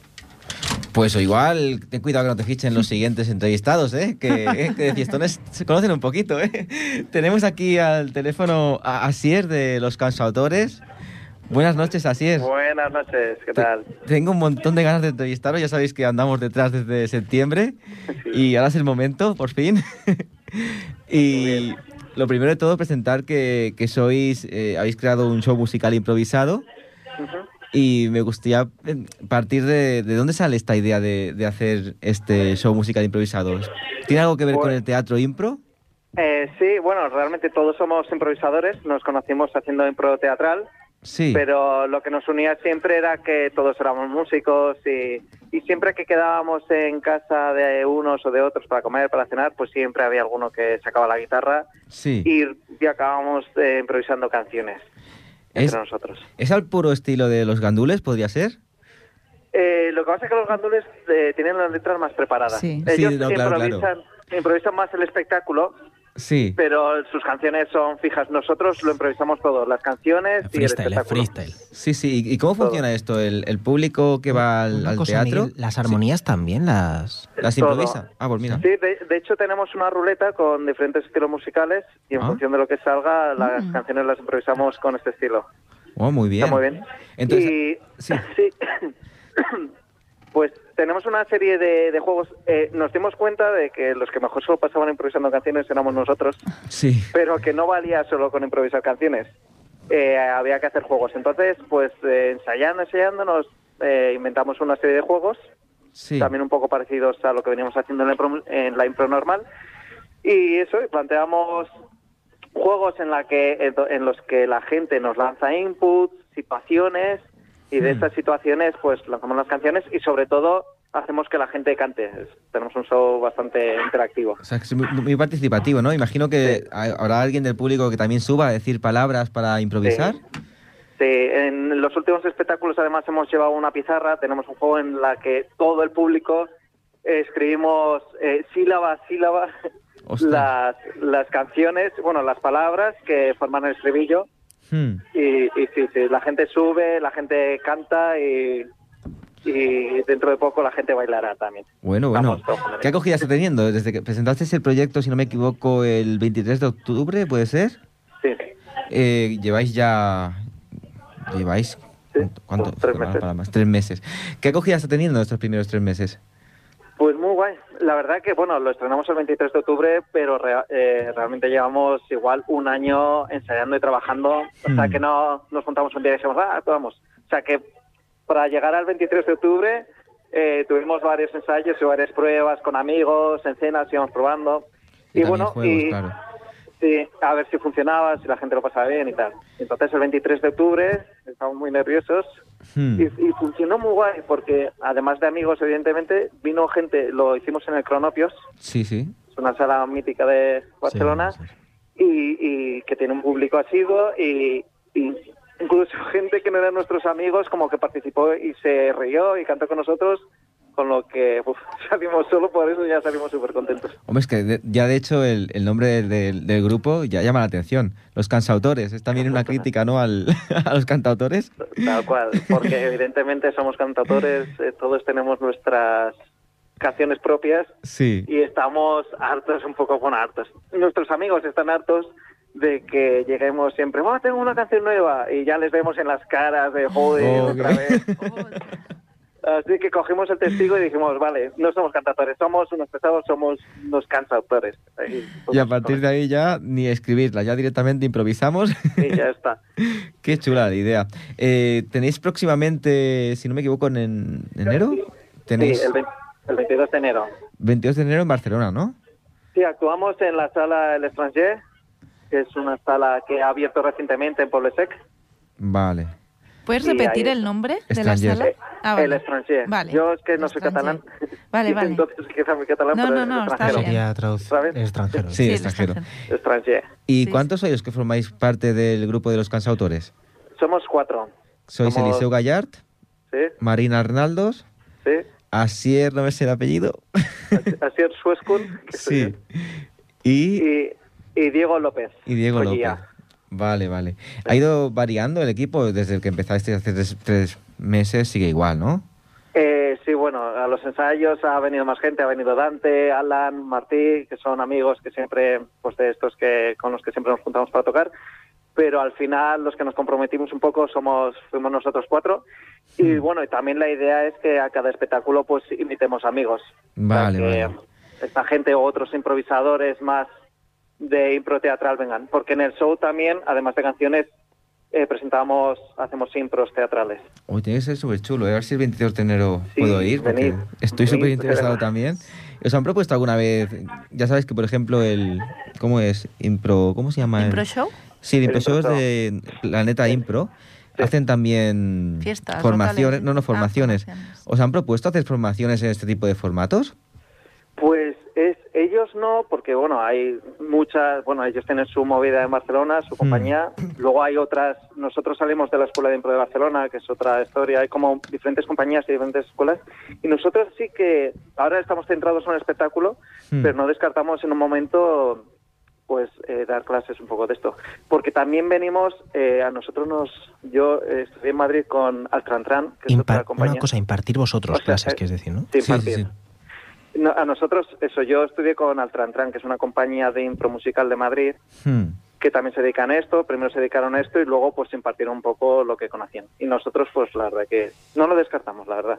Pues o igual, ten cuidado que no te fichen los siguientes entrevistados, ¿eh? Que, eh, que de fiestones se conocen un poquito, ¿eh? Tenemos aquí al teléfono a Asier de Los Cansautores. Buenas noches, Asier. Buenas noches, ¿qué tal? Tengo un montón de ganas de entrevistaros, ya sabéis que andamos detrás desde septiembre y ahora es el momento, por fin. y lo primero de todo, presentar que, que sois, eh, habéis creado un show musical improvisado y me gustaría eh, partir de, de dónde sale esta idea de, de hacer este show musical improvisado. ¿Tiene algo que ver con Bueno. el teatro impro? Eh, sí, bueno, realmente todos somos improvisadores, nos conocimos haciendo impro teatral, Sí. pero lo que nos unía siempre era que todos éramos músicos y, y siempre que quedábamos en casa de unos o de otros para comer, para cenar, pues siempre había alguno que sacaba la guitarra sí. y, y acabábamos eh, improvisando canciones Es, entre nosotros. ¿Es al puro estilo de los gandules, podría ser? Eh, lo que pasa es que los gandules eh, tienen las letras más preparadas. Sí. Ellos Sí, no, claro, improvisan, improvisan más el espectáculo, Sí. pero sus canciones son fijas. Nosotros lo improvisamos todo, las canciones y el Freestyle, eh, espectáculo. freestyle. Sí, sí. ¿Y y cómo Todo. funciona esto? ¿El, el público que va al, Una al cosa, teatro Miguel, las armonías también las... las Todo. improvisa? Ah, pues mira. Sí, de, de hecho tenemos una ruleta con diferentes estilos musicales y en Ah. función de lo que salga, las Mm. canciones las improvisamos con este estilo. Oh, muy bien. Está muy bien. Entonces, y sí. sí. pues tenemos una serie de, de juegos. Eh, nos dimos cuenta de que los que mejor solo pasaban improvisando canciones éramos nosotros, Sí. pero que no valía solo con improvisar canciones. Eh, había que hacer juegos. Entonces, pues eh, ensayando, ensayando, nos eh, inventamos una serie de juegos Sí. también un poco parecidos a lo que veníamos haciendo en la impro, en la impro normal. Y eso, y planteamos juegos en, la que, en los que la gente nos lanza inputs, situaciones, y de Hmm. estas situaciones pues lanzamos las canciones y sobre todo hacemos que la gente cante. Tenemos un show bastante interactivo. O sea, es muy, muy participativo, ¿no? Imagino que Sí. habrá alguien del público que también suba a decir palabras para improvisar. Sí, en los últimos espectáculos además hemos llevado una pizarra, tenemos un juego en la que todo el público eh, escribimos eh, sílaba a sílaba las, las canciones, bueno, las palabras que forman el estribillo Hmm. y, y sí, sí, la gente sube, la gente canta y, y dentro de poco la gente bailará también. Bueno, bueno. Vamos. ¿Qué acogida está teniendo? Desde que presentaste el proyecto, si no me equivoco, el 23 de octubre, ¿puede ser? Sí, Eh, lleváis ya... ¿Lleváis? Sí, ¿Cuánto? tres meses. tres meses. ¿Qué acogida está teniendo estos primeros tres meses? Pues muy guay. La verdad que, bueno, lo estrenamos el 23 de octubre, pero rea- eh, realmente llevamos igual un año ensayando y trabajando. O sea, Mm. que no nos juntamos un día y dijimos, ah, vamos. O sea, que para llegar al 23 de octubre eh, tuvimos varios ensayos y varias pruebas con amigos, en cenas, íbamos probando. Y, bueno, juegos, y, claro. Sí, a ver si funcionaba, si la gente lo pasaba bien y tal. Entonces el 23 de octubre estábamos muy nerviosos Hmm. y, y funcionó muy guay porque además de amigos evidentemente vino gente, lo hicimos en el Cronopios, Sí, sí. es una sala mítica de Barcelona Sí, sí. y, y que tiene un público asiduo y, y incluso gente que no eran nuestros amigos como que participó y se rió y cantó con nosotros con lo que uf, salimos solo por eso ya salimos súper contentos. Hombre, es que de- ya de hecho el, el nombre del, del- del grupo ya llama la atención. Los cansautores. Es también una crítica, ¿no? Al, a los cantautores. Tal cual, porque evidentemente somos cantautores, eh, todos tenemos nuestras canciones propias Sí. y estamos hartos, un poco con hartos. Nuestros amigos están hartos de que lleguemos siempre, oh, tengo una canción nueva, y ya les vemos en las caras de joder Oh, otra qué- vez. Así que cogimos el testigo y dijimos, vale, no somos cantautores, somos unos pesados, somos unos cantautores. Ahí, Y a partir de ahí ya ni escribirla, ya directamente improvisamos. Y ya está. Qué chula la idea. Eh, ¿Tenéis próximamente, si no me equivoco, en, en enero? Tenéis Sí, el, vein- el 22 de enero. 22 de enero en Barcelona, ¿no? Sí, actuamos en la sala El Estranger, que es una sala que ha abierto recientemente en Poblesec. Vale. ¿Puedes repetir el nombre de la Extranjero. sala? Ah, El. Estranger. Vale. Yo es que no soy catalán. Vale, vale. Entonces quizá mi catalán, No, pero no, no, está extranjero. Sería traducir extranjero. Sí, extranjero. Estranger. ¿Y Sí, cuántos sois los que formáis parte del grupo de los cansautores? Somos cuatro. Sois Somos- Eliseo Gallard, ¿Sí? Marina Arnaldos, ¿Sí? Asier, no me sé el apellido. Así es Suescun. que soy sí. Y. Y, y Diego López. y Diego. López. Vale, vale. ¿Ha ido variando el equipo desde que empezaste hace tres, tres meses? Sigue igual, ¿no? Eh, sí, bueno, a los ensayos ha venido más gente, ha venido Dante, Alan, Martí, que son amigos que siempre, pues de estos que con los que siempre nos juntamos para tocar, pero al final los que nos comprometimos un poco somos fuimos nosotros cuatro y bueno, y también la idea es que a cada espectáculo pues invitemos amigos. O sea, Vale, que vale. esta gente o otros improvisadores más de impro teatral vengan, porque en el show también, además de canciones, eh, presentamos, hacemos impros teatrales. Hoy tiene que ser súper chulo. A ver si el 22 de enero Sí, puedo ir, porque venid, estoy súper interesado también. ¿Os han propuesto alguna vez? Ya sabes que, por ejemplo, el... ¿Cómo es? Impro... ¿Cómo se llama? ¿Impro show? Sí, el Impro Show es de Planeta Impro. Sí. Hacen también Fiestas, formaciones, locales. no, no, Ah, formaciones. formaciones. ¿Os han propuesto hacer formaciones en este tipo de formatos? Pues es, ellos no, porque bueno, hay muchas, bueno, ellos tienen su movida en Barcelona, su compañía, luego hay otras, nosotros salimos de la Escuela de Impro de Barcelona, que es otra historia, hay como diferentes compañías y diferentes escuelas, y nosotros sí que ahora estamos centrados en el espectáculo, Hmm. pero no descartamos en un momento pues eh, dar clases un poco de esto, porque también venimos, eh, a nosotros nos, yo eh, estudié en Madrid con Altrantran, que es otra compañía. una cosa, impartir vosotros O sea, clases, eh, que es decir, ¿no? Sí, impartir. sí. No, a nosotros, eso, yo estudié con Altrantran, que es una compañía de impro musical de Madrid, Hmm. que también se dedican a esto, primero se dedicaron a esto y luego pues impartieron un poco lo que conocían. Y nosotros pues la verdad que no lo descartamos, la verdad.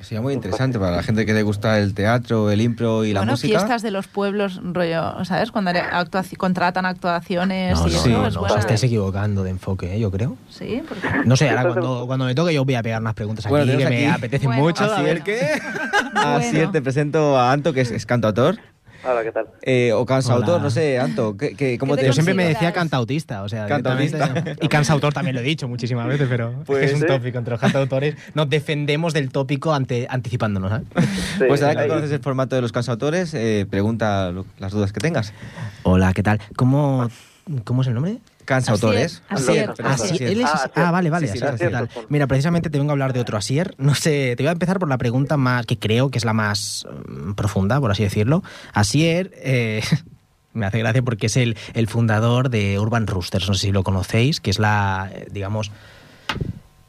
Sería muy interesante para la gente que le gusta el teatro, el impro y la bueno, música. fiestas de los pueblos, rollo, ¿sabes? Cuando actuaci- contratan actuaciones No, y no, eso no, es no, buena. os estáis equivocando de enfoque, ¿eh? yo creo. Sí, porque... No sé, ahora cuando, cuando me toque yo voy a pegar unas preguntas Bueno, aquí que tenemos me aquí- apetecen Bueno, mucho. a Así ver. es que... Así es, te presento a Anto, que es, es cantautor. Ahora, ¿qué tal? Eh, o cansautor, Hola. no sé, Anto, ¿qué, qué- cómo ¿Qué te te Yo siempre me decía cantautista, o sea, Cantautista. Y cansautor también lo he dicho muchísimas veces, pero Pues, es un sí. tópico. Entre los cantautores nos defendemos del tópico ante, anticipándonos, ¿sabes? Sí, Pues ahora que ahí. conoces el formato de los cansautores, eh, pregunta lo- las dudas que tengas. Hola, ¿qué tal? ¿Cómo, ¿Cómo es el nombre? Cansautores. Asier, Asier, Asier. Asier. él es- Ah, ah, vale, vale. Sí, sí, Asier, Asier, tal. Mira, precisamente te vengo a hablar de otro Asier. No sé, te voy a empezar por la pregunta más que creo que es la más mm, profunda, por así decirlo. Asier eh, me hace gracia porque es el, el fundador de Urban Roosters, no sé si lo conocéis, que es la, eh, digamos,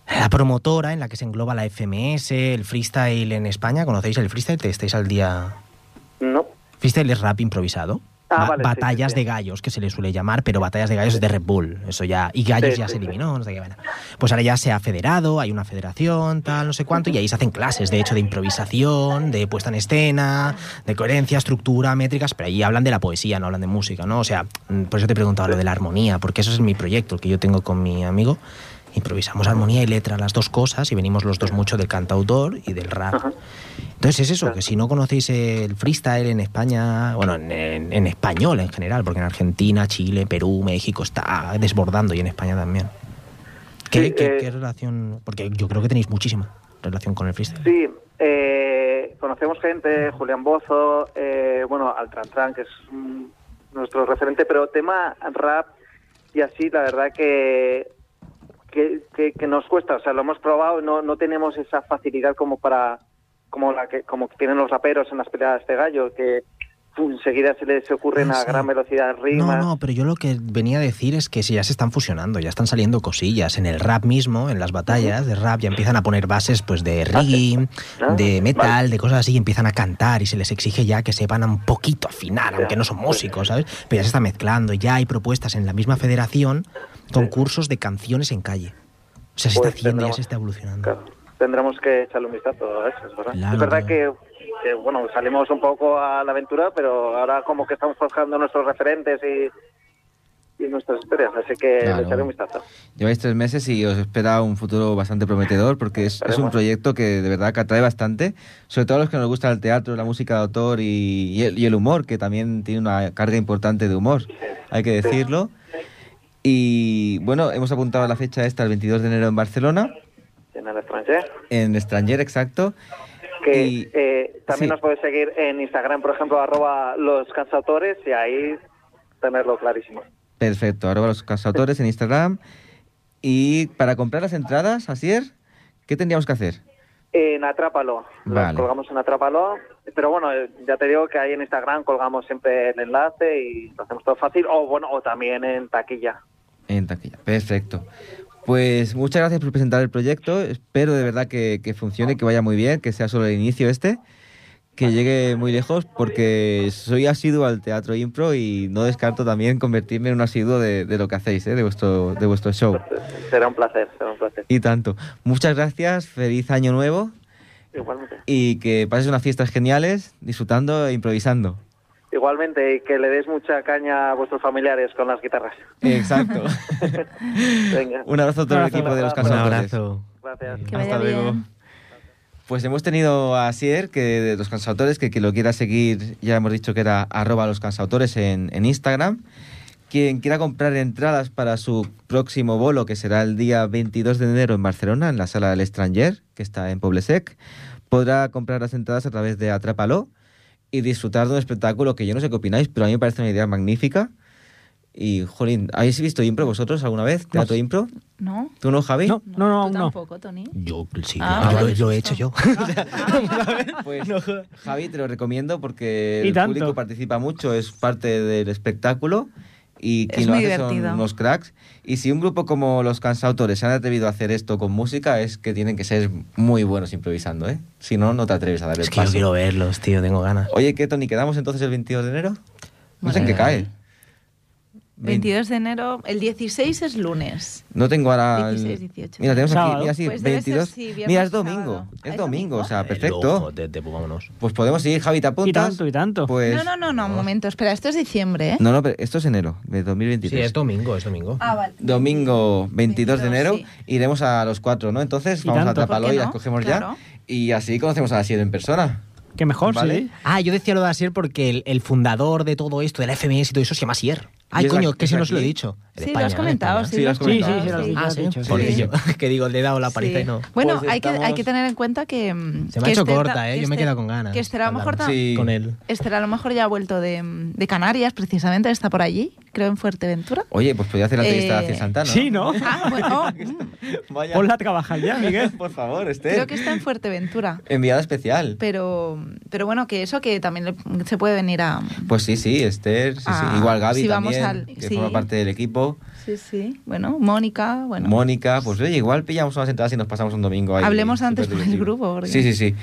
la promotora en la que se engloba la FMS, el freestyle en España. ¿Conocéis el freestyle? ¿Te estáis al día? No. Freestyle es rap improvisado. Ah, Ba- vale, sí, batallas sí, sí. de gallos, que se le suele llamar, pero batallas de gallos es de Red Bull. Eso ya. Y gallos Sí, ya se eliminó, no sé qué. bueno. Pues ahora ya se ha federado, hay una federación, tal, no sé cuánto, y ahí se hacen clases, de hecho, de improvisación, de puesta en escena, de coherencia, estructura, métricas, pero ahí hablan de la poesía, no hablan de música, ¿no? O sea, mm, por eso te preguntaba lo de la armonía, porque eso es mi proyecto, el que yo tengo con mi amigo. Improvisamos armonía y letra, las dos cosas, y venimos los dos mucho del cantautor y del rap. Ajá. Entonces es eso, que si no conocéis el freestyle en España, bueno, en, en- en español en general, porque en Argentina, Chile, Perú, México está desbordando y en España también. ¿Qué, Sí, qué- eh, qué relación? Porque yo creo que tenéis muchísima relación con el freestyle. Sí, eh, conocemos gente, Julián Bozo, eh, bueno, Altran que es mm, nuestro referente, pero tema rap y así, la verdad que, que, que- que nos cuesta, o sea, lo hemos probado, no, no tenemos esa facilidad como para como la que como tienen los raperos en las peleas de gallo, que enseguida se les ocurren Ah, a sí. gran velocidad No, rimas. no, pero yo lo que venía a decir es que si ya se están fusionando, ya están saliendo cosillas. En el rap mismo, en las batallas de rap, ya empiezan a poner bases pues de reggae, Ah, de metal, vale. de cosas así, y empiezan a cantar y se les exige ya que sepan un poquito afinar, aunque no son músicos, ¿sabes? Pero ya se está mezclando, ya hay propuestas en la misma federación, concursos de canciones en calle. O sea, se Pues está haciendo, ya tendremos- se está evolucionando. Claro, tendremos que echarle un vistazo a eso, es verdad. Claro, es verdad claro. que, que, bueno, salimos un poco a la aventura, pero ahora como que estamos forjando nuestros referentes y, y nuestras historias, así que Claro. echaré un vistazo. Lleváis tres meses y os espera un futuro bastante prometedor porque es, es un proyecto que de verdad que atrae bastante, sobre todo a los que nos gusta el teatro, la música de autor y, y el, y el humor, que también tiene una carga importante de humor, hay que decirlo. Y bueno, hemos apuntado la fecha esta, el 22 de enero en Barcelona, En el extranjero. en Stranger, exacto. Que Y- eh, también sí. nos podéis seguir en Instagram, por ejemplo, arroba los cansautores y ahí tenerlo clarísimo. Perfecto, ahora los cansautores en Instagram. Y para comprar las entradas, Asier, ¿qué tendríamos que hacer? En Atrápalo, Vale. las colgamos en Atrápalo, pero bueno, eh, ya te digo que ahí en Instagram colgamos siempre el enlace y lo hacemos todo fácil, o bueno, o también en taquilla. En taquilla, perfecto. Pues muchas gracias por presentar el proyecto. Espero de verdad que, que funcione, que vaya muy bien, que sea solo el inicio este, que llegue muy lejos, porque soy asiduo al teatro impro y no descarto también convertirme en un asiduo de, de lo que hacéis, ¿eh? de, vuestro, de vuestro show. Será un placer, será un placer. Y tanto. Muchas gracias, feliz año nuevo Igualmente. y que pases unas fiestas geniales disfrutando e improvisando. Igualmente, y que le des mucha caña a vuestros familiares con las guitarras. Exacto. Venga, un abrazo a todo el equipo de los abrazo. Un cansautores. abrazo. gracias. Que vaya Hasta luego. bien. Pues hemos tenido a Sier, que de los cansautores, que quien lo quiera seguir, ya hemos dicho que era arroba los cansautores en, en Instagram. Quien quiera comprar entradas para su próximo bolo, que será el día 22 de enero en Barcelona, en la sala del Estranger, que está en Poblesec, podrá comprar las entradas a través de Atrápalo y disfrutar de un espectáculo que yo no sé qué opináis, pero a mí me parece una idea magnífica. Y, jolín, ¿habéis visto impro vosotros alguna vez? ¿Teatro impro? ¿No? ¿Tú no, Javi? No, no, no, ¿Tú no. tampoco, Tony? Yo sí, Ah, yo, vale. lo he hecho yo. Pues Javi, te lo recomiendo porque el tanto. público participa mucho, es parte del espectáculo y quien Es lo muy hace son divertido. unos cracks. Y si un grupo como los cansautores se han atrevido a hacer esto con música, es que tienen que ser muy buenos improvisando, ¿eh? Si no, no te atreves a dar el es que yo paso. quiero verlos, tío, tengo ganas. Oye, ¿qué, Tony? ¿Quedamos entonces el 22 de enero? No sé en qué cae. 22 de enero, el 16 es lunes. No tengo ahora... el- 16, 18. Mira, tenemos aquí, Sábado. mira, sí, Pues debe ser, 22. sí, viernes, mira, es domingo. Es ¿Es domingo, o sea, De perfecto. de- de- vámonos. Pues podemos ir, Javi, ¿te apuntas? Y tanto, y tanto. Pues... No, no, no, no, un momento, espera, esto es diciembre, ¿eh? No, no, pero esto es enero de Sí, 2023. es domingo, es domingo. Ah, vale. Domingo 22 de 22, enero sí. iremos a los cuatro, ¿no? Entonces vamos tanto. a Trapalo ¿Por qué y las no? cogemos Claro. ya. Y así conocemos a la Sier en persona. Que mejor, Vale. sí. Ah, yo decía lo de Asier porque el, el fundador de todo esto, de la FMS y todo eso, se llama Asier. Ay, es coño, que si es no se lo he dicho. Sí, España, lo has en comentado, sí, Sí, lo has Sí, sí, comentado. sí, lo has Sí. dicho, Ah, sí, dicho, sí. porque Sí. yo, que digo, le he dado la paliza Sí. y no. Bueno, Pues hay, que, hay que tener en cuenta que... Se me ha hecho corta, ta- ¿eh? que Yo me he quedado con ganas. Que Esther a lo mejor Sí. Con él. Esther a lo mejor ya ha vuelto de, de Canarias, precisamente, está por allí, creo en Fuerteventura. Oye, pues podría hacer la entrevista Eh, hacia Santana. Sí, ¿no? Ah, bueno, Vaya. Ponla a trabajar ya, Miguel. Por favor, Esther. creo que está en Fuerteventura. Enviada especial. Pero, pero bueno, que eso que también se puede venir a... Pues sí, sí, Esther. Sí, sí. Ah, Igual Gaby sí, vamos también, al- que sí. forma parte del equipo. Sí, sí. Bueno, Mónica, bueno. Mónica, pues oye, igual pillamos unas entradas y nos pasamos un domingo ahí. Hablemos antes por el grupo, porque- Sí, sí, sí.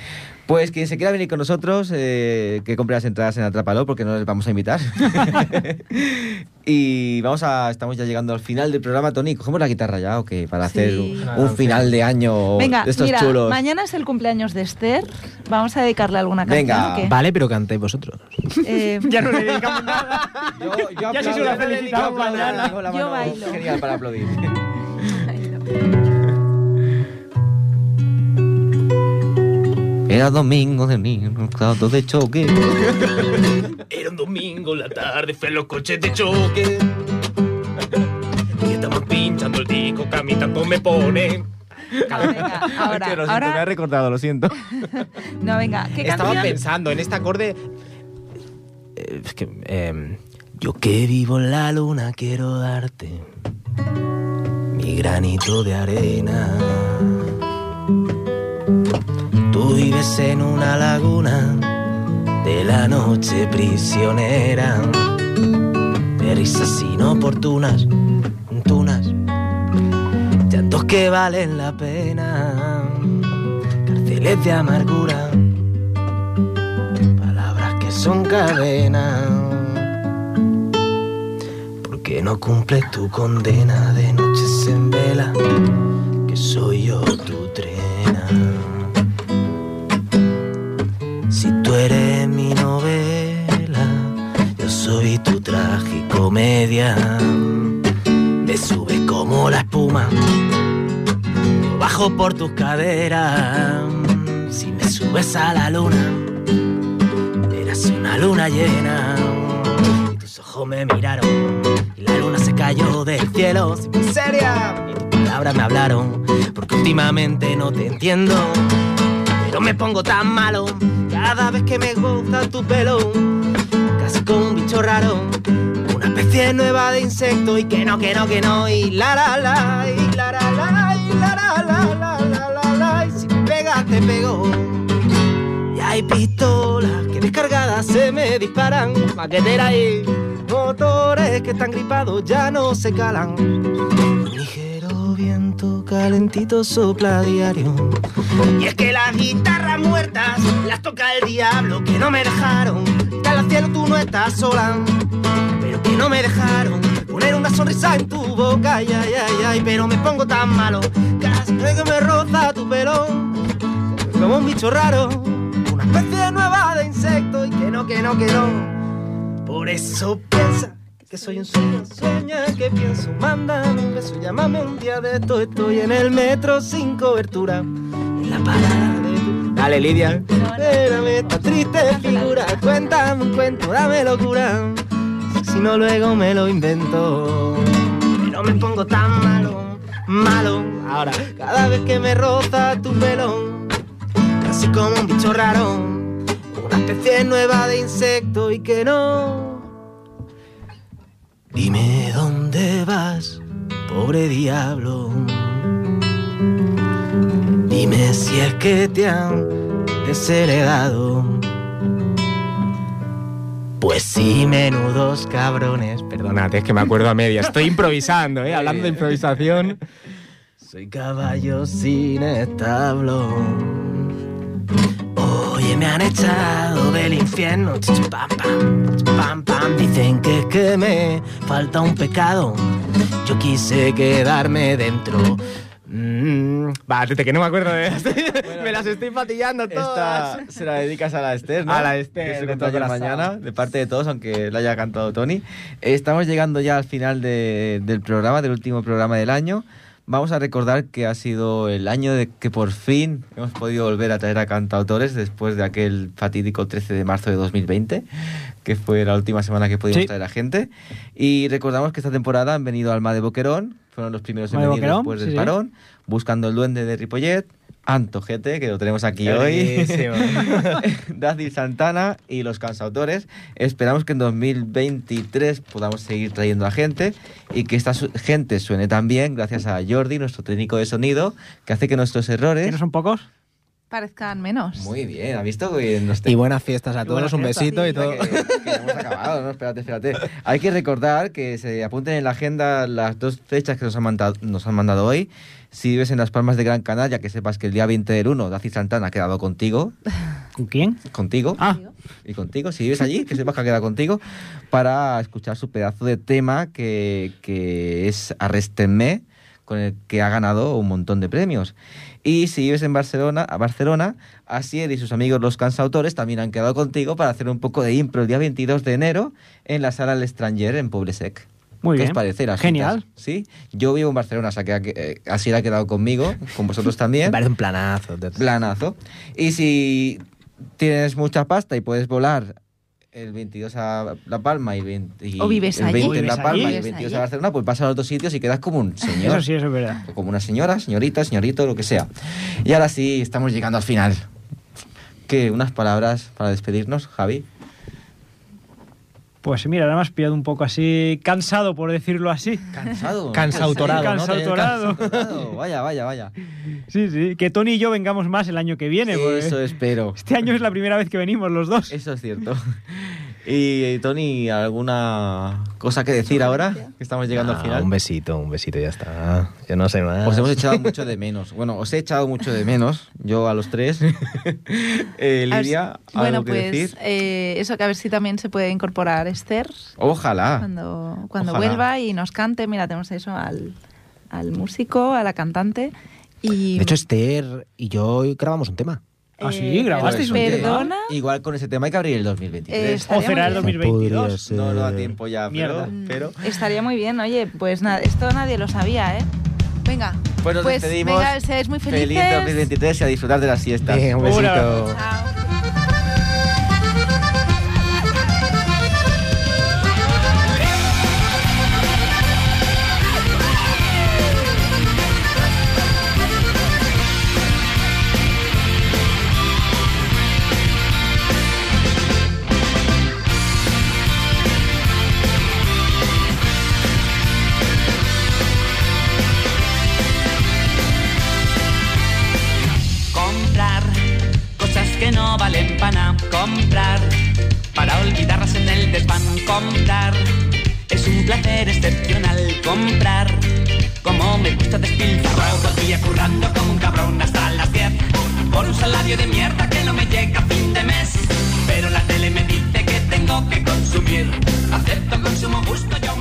Pues quien se quiera venir con nosotros, eh, que compre las entradas en Atrápalo, porque no les vamos a invitar. y vamos a, estamos ya llegando al final del programa, Tony. ¿Cogemos la guitarra ya o qué? Para Sí. hacer un, un final de año Venga, de estos mira, chulos. mañana es el cumpleaños de Esther. Vamos a dedicarle alguna canción. Venga. ¿o qué? Vale, pero cantéis vosotros. Eh, Ya no le dedicamos nada. Yo, yo Ya se aplaudo, felicitar aplaudo, mañana. con la Yo bailo. Genial para aplaudir. Era domingo de niño, estado de choque. Era un domingo en la tarde, fue los coches de choque. Y estaban pinchando el disco que a mí tanto me pone. no, venga, ahora, Es que lo siento, me he ahora, recordado, lo siento. no, venga, ¿qué Estaba canción? pensando en este acorde. eh, es que, em, yo que vivo en la luna quiero darte mi granito de arena. Tú vives en una laguna de la noche prisionera, de risas inoportunas, tunas, llantos que valen la pena, cárceles de amargura palabras que son cadenas. No cumples tu condena de noches en vela, que soy yo tu trena. Si tú eres mi novela, yo soy tu tragicomedia. Me subes como la espuma, bajo por tus caderas. Si me subes a la luna, Eras una luna llena y tus ojos me miraron cayó del cielo sin miseria y tus palabras me hablaron porque últimamente no te entiendo pero me pongo tan malo cada vez que me gusta tu pelo casi como un bicho raro una especie nueva de insecto y que no, que no, que no y la la la y la la la y la la la la la la la y si pegas te pego y hay pistolas que descargadas se me disparan. Maquetera y motores que están gripados ya no se calan. Ligero viento calentito sopla diario. Y es que las guitarras muertas las toca el diablo que no me dejaron. Tal al cielo tú no estás sola, pero que no me dejaron poner una sonrisa en tu boca. Ay, ay, ay, ay, pero me pongo tan malo. Casi que me roza tu pelo como un bicho raro, una especie nueva de insecto y que no, que no, que no. Por eso piensa que soy un sueño, sueña que pienso, mándame un beso, llámame un día de esto, estoy en el metro sin cobertura, en la parada de tu... Dale Lidia, espérame esta triste figura, cuéntame un cuento, dame locura, si no luego me lo invento, pero me pongo tan malo, malo, ahora cada vez que me roza tu pelo casi como un bicho raro, especie nueva de insecto y que no. Dime dónde vas, pobre diablo. Dime si es que te han desheredado. Pues sí, menudos cabrones. Perdónate, es que me acuerdo a media. Estoy improvisando, ¿eh? Hablando de improvisación. Soy caballo sin establo. Oye, me han echado del infierno. Pam, pam, pam, pam. Dicen que es que me falta un pecado. Yo quise quedarme dentro. Mm, va, que no me acuerdo de Me las estoy fatillando todas. Esta se la dedicas a la Esther, ¿no? A la Esther, Que se de corazón. mañana, de parte de todos, aunque la haya cantado Tony. Estamos llegando ya al final de- del programa, del último programa del año. Vamos a recordar que ha sido el año de que por fin hemos podido volver a traer a cantautores después de aquel fatídico 13 de marzo de 2020, que fue la última semana que pudimos Sí. traer a gente. Y recordamos que esta temporada han venido Alma de Boquerón, fueron los primeros en venir después sí, del sí. parón, Buscando el Duende de Ripollet, Anto Gete, que lo tenemos aquí hoy, Buenísimo. Dácil Santana y los cansautores. Esperamos que en 2023 podamos seguir trayendo a gente y que esta su- gente suene tan bien gracias a Jordi, nuestro técnico de sonido, que hace que nuestros errores ¿Que no son pocos? Parezcan menos. Muy bien, ¿ha visto? Que nos Y buenas fiestas a Y todos, un besito y todo. Que, que hemos acabado, ¿no? Espérate, espérate. Hay que recordar que se apunten en la agenda las dos fechas que nos han mandado, nos han mandado hoy. Si vives en Las Palmas de Gran Canaria, que sepas que el día 20 del 1, Daci Santana ha quedado contigo. ¿Con quién? Contigo. Ah, Y contigo, si vives allí, que sepas que ha quedado contigo, para escuchar su pedazo de tema que, que es Arrestenme, con el que ha ganado un montón de premios. Y si vives en Barcelona, a Barcelona, Asier y sus amigos los cansautores también han quedado contigo para hacer un poco de impro el día 22 de enero en la sala El Estranger en Poble Sec. Muy ¿Qué bien. os parece? las Genial. citas? ¿Sí? Yo vivo en Barcelona, o sea que eh, Asier ha quedado conmigo, con vosotros también. Me parece un planazo. Planazo. Y si tienes mucha pasta y puedes volar el 22 a La Palma y, el 20 y O vives el allí. 20 en La ¿Vives Palma y allí? el 22 ¿Vives a Barcelona, pues vas a los dos sitios y quedas como un señor. eso sí, eso es verdad. O como una señora, señorita, señorito, lo que sea. Y ahora sí, estamos llegando al final. ¿Qué? ¿Unas palabras para despedirnos, Javi? Pues mira, ahora me has pillado un poco así, cansado por decirlo así. Cansado. Cansautorado, ¿no? Cansautorado. Cansautorado. Vaya, vaya, vaya. Sí, sí, que Tony y yo vengamos más el año que viene. porque Eso espero. Este año es la primera vez que venimos los dos. Eso es cierto. Y Tony, ¿alguna cosa que decir ahora? Que estamos llegando Ah, al final. Un besito, un besito, ya está. Yo no sé más. Os hemos echado mucho de menos. Bueno, os he echado mucho de menos, yo a los tres. Eh, si- Lidia, ¿algo bueno, que pues decir? eh, eso que a ver si también se puede incorporar Esther Ojalá. cuando, cuando Ojalá. vuelva y nos cante. Mira, tenemos eso al, al músico, a la cantante. Y, De hecho, Esther y yo grabamos un tema. Ah, sí, eh, grabasteis un tema. Perdona. Igual con ese tema hay que abrir el 2023. Eh, O será el muy bien. 2022. no, no da tiempo ya, Mierda. pero... pero... Mm, Estaría muy bien, oye, pues nada, esto nadie lo sabía, ¿eh? Venga, Pues nos despedimos. venga, seáis muy felices. Feliz 2023 y a disfrutar de la siesta. Un besito. Chao. te pan comprar. Es un placer excepcional comprar. Como me gusta despilfarrar. Todo el día currando como un cabrón hasta las 10. Por un salario de mierda que no me llega a fin de mes. Pero la tele me dice que tengo que consumir. Acepto consumo gusto yo.